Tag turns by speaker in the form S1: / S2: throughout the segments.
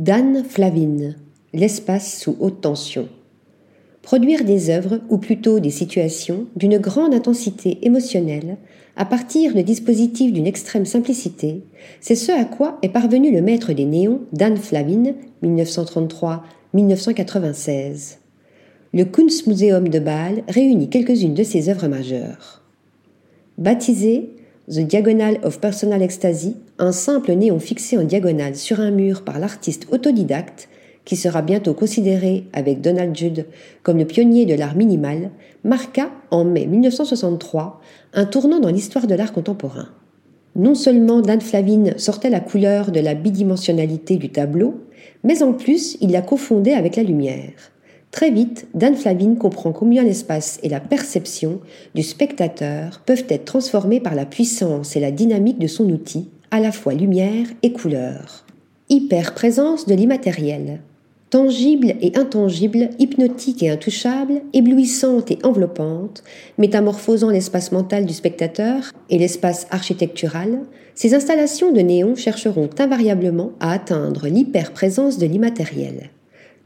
S1: Dan Flavine, l'espace sous haute tension. Produire des œuvres, ou plutôt des situations, d'une grande intensité émotionnelle, à partir de dispositifs d'une extrême simplicité, c'est ce à quoi est parvenu le maître des néons, Dan Flavin, 1933-1996. Le Kunstmuseum de Bâle réunit quelques-unes de ses œuvres majeures. Baptisé The Diagonal of Personal Ecstasy, un simple néon fixé en diagonale sur un mur par l'artiste autodidacte, qui sera bientôt considéré avec Donald Judd comme le pionnier de l'art minimal, marqua en mai 1963 un tournant dans l'histoire de l'art contemporain. Non seulement Dan Flavin sortait la couleur de la bidimensionnalité du tableau, mais en plus il la confondait avec la lumière. Très vite, Dan Flavin comprend combien l'espace et la perception du spectateur peuvent être transformés par la puissance et la dynamique de son outil, à la fois lumière et couleur. Hyper-présence de l'immatériel. Tangible et intangible, hypnotique et intouchable, éblouissante et enveloppante, métamorphosant l'espace mental du spectateur et l'espace architectural, ces installations de néon chercheront invariablement à atteindre l'hyper-présence de l'immatériel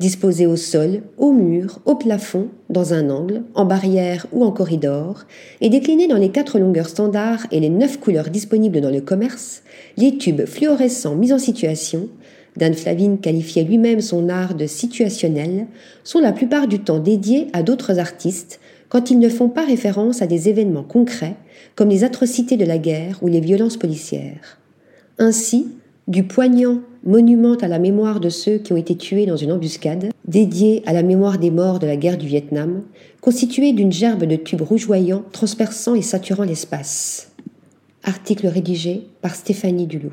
S1: disposés au sol, au mur, au plafond, dans un angle, en barrière ou en corridor, et déclinés dans les quatre longueurs standards et les neuf couleurs disponibles dans le commerce, les tubes fluorescents mis en situation, Dan Flavin qualifiait lui-même son art de situationnel, sont la plupart du temps dédiés à d'autres artistes quand ils ne font pas référence à des événements concrets comme les atrocités de la guerre ou les violences policières. Ainsi, du poignant monument à la mémoire de ceux qui ont été tués dans une embuscade, dédié à la mémoire des morts de la guerre du Vietnam, constitué d'une gerbe de tubes rougeoyants transperçant et saturant l'espace. Article rédigé par Stéphanie Dulou.